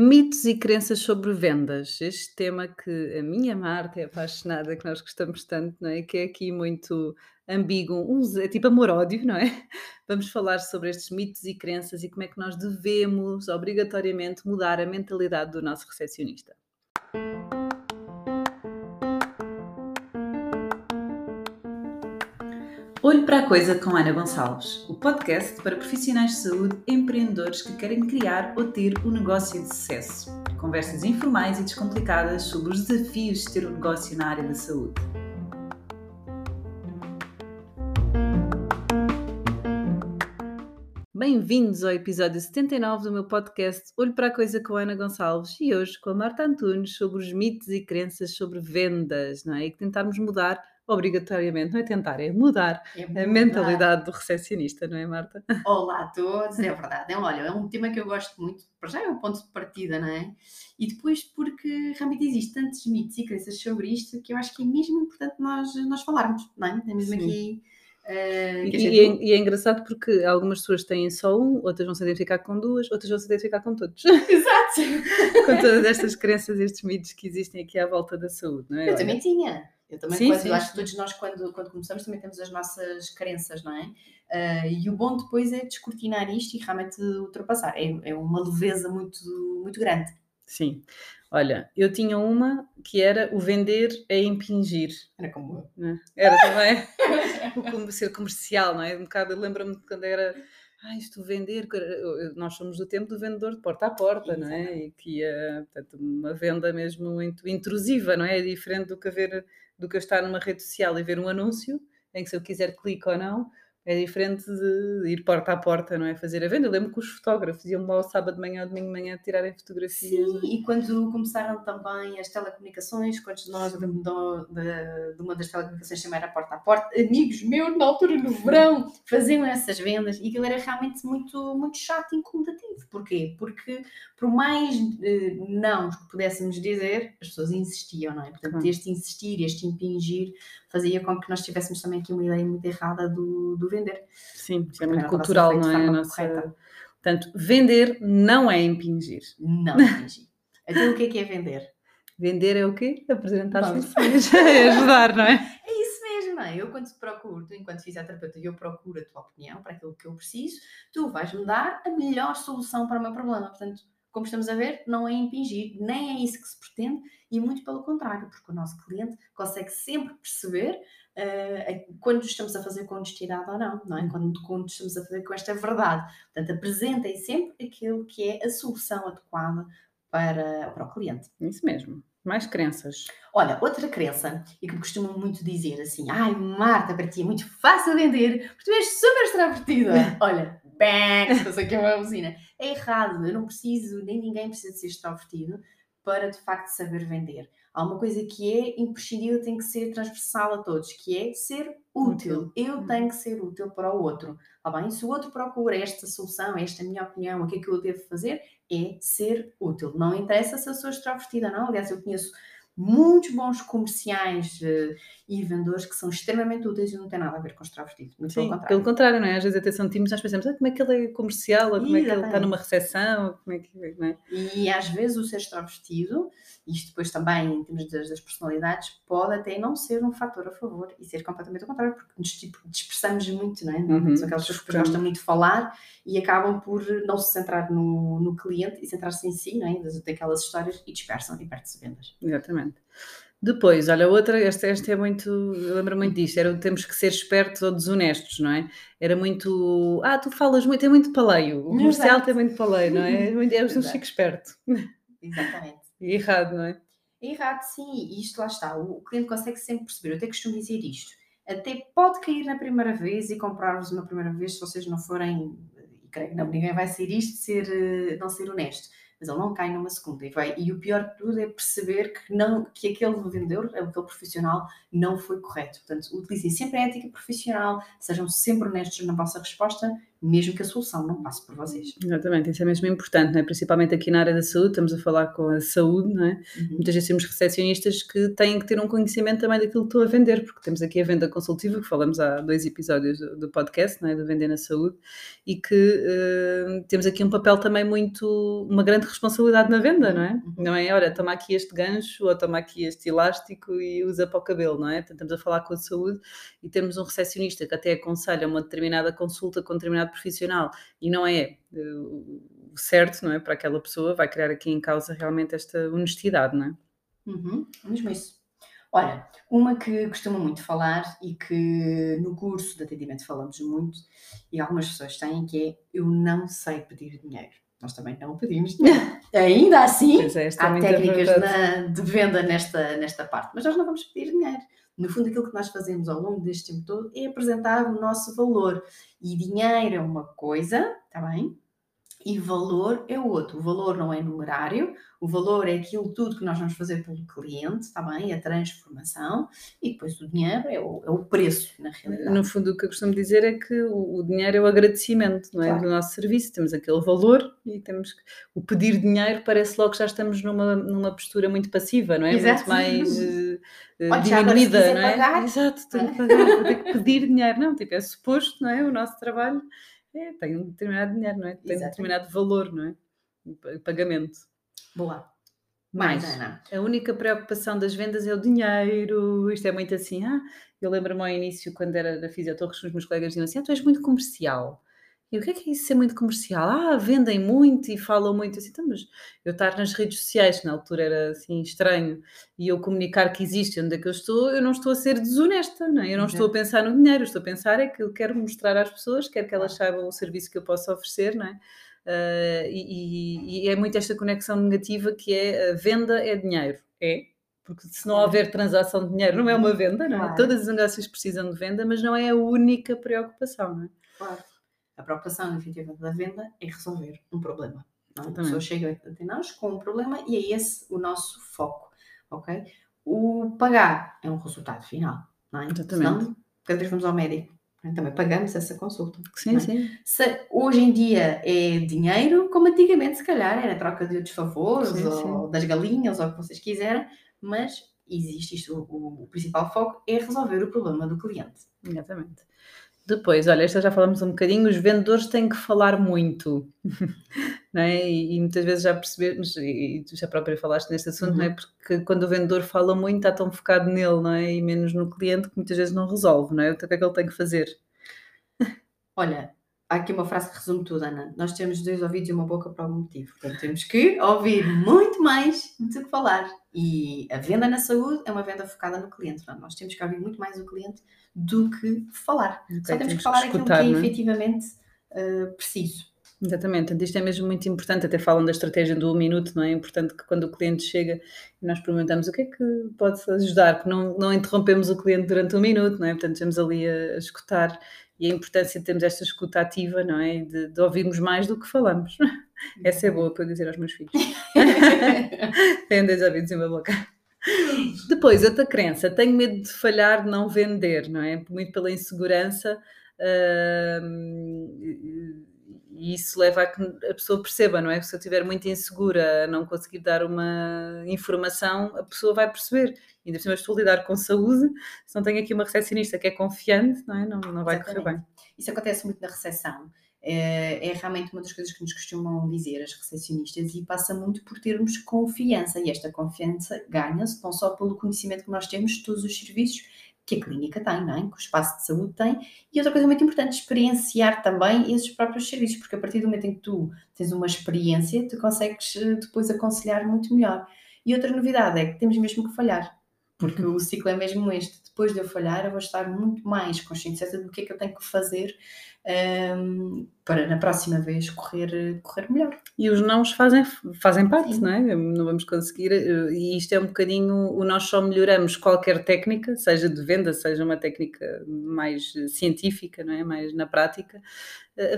Mitos e crenças sobre vendas. Este tema que a minha Marta é apaixonada, que nós gostamos tanto, não é? Que é aqui muito ambíguo, é tipo amor-ódio, não é? Vamos falar sobre estes mitos e crenças e como é que nós devemos, obrigatoriamente, mudar a mentalidade do nosso recepcionista. Olho para a Coisa com Ana Gonçalves, o podcast para profissionais de saúde empreendedores que querem criar ou ter um negócio de sucesso. Conversas informais e descomplicadas sobre os desafios de ter um negócio na área da saúde. Bem-vindos ao episódio 79 do meu podcast Olho para a Coisa com a Ana Gonçalves e hoje com a Marta Antunes sobre os mitos e crenças sobre vendas, não é? E tentarmos mudar obrigatoriamente, não é tentar, é mudar, é a mentalidade do recepcionista, não é, Marta? Olá a todos, é verdade. É, olha, é um tema que eu gosto muito, para já é um ponto de partida, não é? E depois porque realmente existem tantos mitos e crenças sobre isto que eu acho que é mesmo importante nós, nós falarmos, não é? É mesmo Sim. aqui. Uh, e, gente... é, e, é, engraçado porque algumas pessoas têm só um, outras vão se identificar com duas, outras vão se identificar com todos. Exato! com todas estas crenças, estes mitos que existem aqui à volta da saúde, não é? Eu Olha. também tinha. Eu também, sim, quando, sim, acho que todos nós, quando, quando começamos, também temos as nossas crenças, não é? Uh, e o bom depois é descortinar isto e realmente ultrapassar. É, é uma leveza muito, muito grande. Sim. Olha, eu tinha uma que era o vender é impingir. Era como eu. É? Era também o ser comercial, não é? Um bocado, eu lembro-me de quando era ah, isto vender, nós somos do tempo do vendedor de porta a porta, não é? E que é, portanto, uma venda mesmo muito intrusiva, não é? É diferente do que, haver, do que eu estar numa rede social e ver um anúncio, em que se eu quiser clique ou não, é diferente de ir porta a porta, não é? Fazer a venda. Eu lembro que os fotógrafos iam lá ao sábado de manhã ou domingo de manhã tirarem fotografias. Sim, e quando começaram também as telecomunicações, quando nós, de, de, de uma das telecomunicações também era porta a porta, amigos meus, na altura no verão, faziam essas vendas e aquilo era realmente muito, muito chato e incomodativo. Porquê? Porque por mais eh, não que pudéssemos dizer, as pessoas insistiam, não é? Portanto, este insistir, este impingir, fazia com que nós tivéssemos também aqui uma ideia muito errada do, do vender. Sim, é muito cultural, não é? Nossa... Portanto, vender não é impingir. Não é impingir. então, o que é que é vender? Vender é o quê? Apresentar soluções. é ajudar, não é? É isso mesmo, não é? Eu, quando te procuro, tu, enquanto fisioterapeuta, eu procuro a tua opinião para aquilo que eu preciso, tu vais-me dar a melhor solução para o meu problema. Portanto, como estamos a ver, não é impingir, nem é isso que se pretende, e muito pelo contrário, porque o nosso cliente consegue sempre perceber uh, quando estamos a fazer com honestidade ou não, não é? Quando, quando estamos a fazer com esta verdade. Portanto, apresentem sempre aquilo que é a solução adequada para, para o cliente. Isso mesmo. Mais crenças. Olha, outra crença, e que me costumam muito dizer assim: ai, Marta, para ti é muito fácil vender, porque tu és super extrovertida. Olha, bang, estás aqui uma usina. É errado, eu não preciso, nem ninguém precisa de ser extrovertido para de facto saber vender. Há uma coisa que é imprescindível, tem que ser transversal a todos, que é ser útil. Eu uhum. tenho que ser útil para o outro. Tá bem? Se o outro procura esta solução, esta minha opinião, o que é que eu devo fazer, é ser útil. Não interessa se eu sou extrovertida ou não. Aliás, eu conheço muitos bons comerciais uh, e vendedores que são extremamente úteis e não têm nada a ver com extrovertido. Muito Sim, pelo contrário. Pelo contrário, não é? Às vezes até são tímidos, nós pensamos, ah, como é que ele é comercial, ou como é que ele está numa recepção, como é que é? E às vezes o ser extrovertido, isto depois também em termos das, das, personalidades, pode até não ser um fator a favor e ser completamente ao contrário, porque nos tipo, dispersamos muito, não é? Uhum, são aquelas pessoas que gostam muito de falar e acabam por não se centrar no, no cliente e centrar-se em si, não é? daquelas histórias e dispersam e perdem-se vendas. Exatamente. Depois, olha, outra, esta, esta é muito, eu lembro muito disto, era temos que ser espertos ou desonestos, não é? Era muito, ah, tu falas muito, é muito paleio, o comercial tem muito paleio, não é? É muito, é, não fico esperto. Exatamente. Errado, não é? Errado, sim, e isto lá está, o cliente consegue sempre perceber, eu até costumo dizer isto, até pode cair na primeira vez e comprar-vos uma primeira vez se vocês não forem, e creio que não, ninguém vai ser isto, ser, eh, não ser honesto mas ele não cai numa segunda. E, vai, e o pior de tudo é perceber que, não, que aquele vendedor, aquele profissional, não foi correto. Portanto, utilizem sempre a ética profissional, sejam sempre honestos na vossa resposta, mesmo que a solução não passe por vocês. Exatamente, isso é mesmo importante, não é? principalmente aqui na área da saúde, estamos a falar com a saúde, não é? Uhum. muitas vezes temos recepcionistas que têm que ter um conhecimento também daquilo que estou a vender, porque temos aqui a venda consultiva, que falamos há dois episódios do, do podcast, não é? do Vender na Saúde, e que uh, temos aqui um papel também muito, uma grande responsabilidade na venda, não é? Uhum. Não é, olha, toma aqui este gancho, ou toma aqui este elástico e usa para o cabelo, não é? Portanto, estamos a falar com a saúde e temos um recepcionista que até aconselha uma determinada consulta com um determinado profissional e não é uh, certo, não é? Para aquela pessoa, vai criar aqui em causa realmente esta honestidade, não é? Uhum, mesmo isso. Olha, uma que costumo muito falar e que no curso de atendimento falamos muito e algumas pessoas têm que é eu não sei pedir dinheiro. Nós também não pedimos dinheiro. Ainda assim, é, há técnicas na, de venda nesta, nesta parte, mas nós não vamos pedir dinheiro. No fundo, aquilo que nós fazemos ao longo deste tempo todo é apresentar o nosso valor. E dinheiro é uma coisa, está bem? E valor é o outro. O valor não é numerário, o valor é aquilo tudo que nós vamos fazer pelo cliente, está bem? A transformação, e depois o dinheiro é o, é o preço, na realidade. No fundo, o que eu costumo dizer é que o, o dinheiro é o agradecimento não é? Claro. do nosso serviço. Temos aquele valor e temos que, o pedir dinheiro parece logo que já estamos numa, numa postura muito passiva, não é? Exato. Muito mais uh, diminuída, não é? Pagar. Exato, tenho que pagar, vou ter que pedir dinheiro. Não, tipo, é suposto, não é? O nosso trabalho é, tem um determinado dinheiro, não é? Tem Exatamente. um determinado valor, não é? Pagamento. Boa. Ana. A única preocupação das vendas é o dinheiro. Isto é muito assim. Ah, eu lembro-me ao início, quando era na Fisiotorres, os meus colegas diziam assim: ah, tu és muito comercial. E o que é que é isso ser muito comercial? Ah, vendem muito e falam muito assim, então, mas eu estar nas redes sociais, na altura era assim estranho, e eu comunicar que existe onde é que eu estou, eu não estou a ser desonesta, não é? Eu não estou a pensar no dinheiro, eu estou a pensar é que eu quero mostrar às pessoas, quero que elas saibam o serviço que eu posso oferecer, não é? Uh, e, e, é muito esta conexão negativa que é a venda é dinheiro. É, porque se não houver transação de dinheiro, não é uma venda, não é? Claro. Todas as negócios precisam de venda, mas não é a única preocupação, não é? Claro. A preocupação, efetivamente, da venda é resolver um problema. Não? A pessoa chega até nós com um problema e é esse o nosso foco, ok? O pagar é um resultado final, não é? Exatamente. Senão, cada vez vamos ao médico, é? também pagamos essa consulta. Sim, é? sim. Se hoje em dia é dinheiro, como antigamente, se calhar, era troca de outros favores, sim, ou sim. das galinhas, ou o que vocês quiserem, mas existe isto, o, o, principal foco é resolver o problema do cliente. Exatamente. Depois, olha, esta já falamos um bocadinho, os vendedores têm que falar muito, não é? E, e muitas vezes já percebemos, e, tu já própria falaste neste assunto, uhum. não é? Uhum. Porque quando o vendedor fala muito, está tão focado nele, não é? E menos no cliente, que muitas vezes não resolve, não é? Então, o que é que ele tem que fazer? Olha, há aqui uma frase que resume tudo, Ana. Nós temos dois ouvidos e uma boca para algum motivo. Portanto, temos que ouvir muito mais do que falar. E a venda na saúde é uma venda focada no cliente. Portanto, nós temos que ouvir muito mais o cliente do que falar. Okay, Só temos, temos que falar que escutar, aquilo que é, é efetivamente uh, preciso. Exatamente, isto é mesmo muito importante, até falam da estratégia do um minuto, não é? É importante que quando o cliente chega e nós perguntamos o que é que pode ajudar, que não, não interrompemos o cliente durante um minuto, não é? Portanto, estamos ali a, a escutar e a importância de termos esta escuta ativa, não é? De, de ouvirmos mais do que falamos. Essa é boa para eu dizer aos meus filhos. Tenho dois ouvidos e uma boca. Depois, outra crença, tenho medo de falhar, de não vender, não é? Muito pela insegurança. Uh, e isso leva a que a pessoa perceba, não é? Se eu estiver muito insegura, não conseguir dar uma informação, a pessoa vai perceber. Ainda por cima estou a lidar com saúde, se não tenho aqui uma recepcionista que é confiante, não é? Não, não vai Exatamente. correr bem. Isso acontece muito na recepção. É, é, realmente uma das coisas que nos costumam dizer as recepcionistas e passa muito por termos confiança. E esta confiança ganha-se não só pelo conhecimento que nós temos de todos os serviços que a clínica tem, não é? que o espaço de saúde tem, e outra coisa muito importante, experienciar também esses próprios serviços, porque a partir do momento em que tu tens uma experiência, tu consegues eh, depois aconselhar muito melhor. E outra novidade é que temos mesmo que falhar, porque uhum. o ciclo é mesmo este. Depois de eu falhar, eu vou estar muito mais consciente do que é que eu tenho que fazer um, para na próxima vez correr, correr melhor. E os nãos fazem, fazem parte, Sim. não é? Não vamos conseguir, eh, e isto é um bocadinho, o nós só melhoramos qualquer técnica, seja de venda, seja uma técnica mais científica, não é? Mais na prática,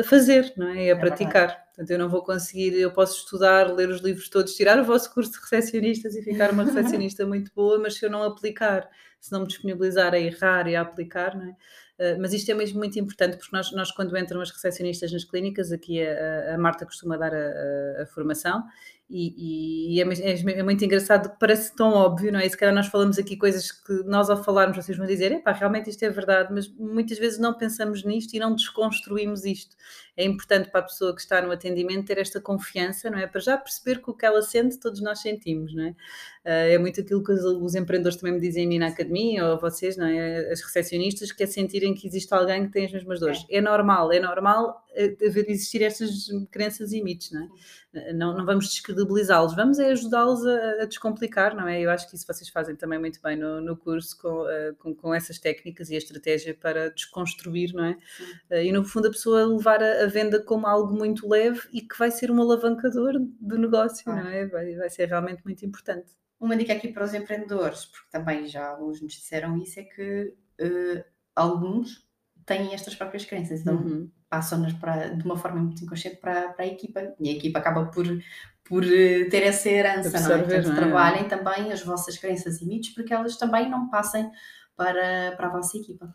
a fazer, não é? A é praticar. Verdade. Portanto, eu não vou conseguir, eu posso estudar, ler os livros todos, tirar o vosso curso de recepcionistas e ficar uma recepcionista muito boa, mas se eu não aplicar, se não me disponibilizar a errar e a aplicar, não é? Uh, mas isto é mesmo muito importante porque nós, nós quando entram as recepcionistas nas clínicas, aqui a, a Marta costuma dar a, a, a formação e, e é, é, é, muito engraçado, parece tão óbvio, não é? E se calhar nós falamos aqui coisas que nós ao falarmos vocês vão dizer, epá, realmente isto é verdade, mas muitas vezes não pensamos nisto e não desconstruímos isto. É importante para a pessoa que está no atendimento ter esta confiança, não é? Para já perceber que o que ela sente, todos nós sentimos, não é? Ah, é muito aquilo que os, os empreendedores também me dizem a mim na academia, ou vocês, não é? As recepcionistas, que é sentirem que existe alguém que tem as mesmas dores. É, é normal, é normal eh, existir estas crenças e mitos, não é? Não, não vamos descredibilizá-los, vamos é ajudá-los a, a, descomplicar, não é? Eu acho que isso vocês fazem também muito bem no, no curso com, uh, com, com, essas técnicas e a estratégia para desconstruir, não é? Uh, e no fundo a pessoa levar a, a, venda como algo muito leve e que vai ser um alavancador do negócio, ah. não é? Vai, vai ser realmente muito importante. Uma dica aqui para os empreendedores, porque também já alguns nos disseram isso, é que uh, alguns têm estas próprias crenças, então uhum. Passam-nas de uma forma muito inconsciente para, para a equipa e a equipa acaba por, por eh, ter essa herança, não é? Portanto, não é? trabalhem também as vossas crenças e mitos para que elas também não passem para, para a vossa equipa.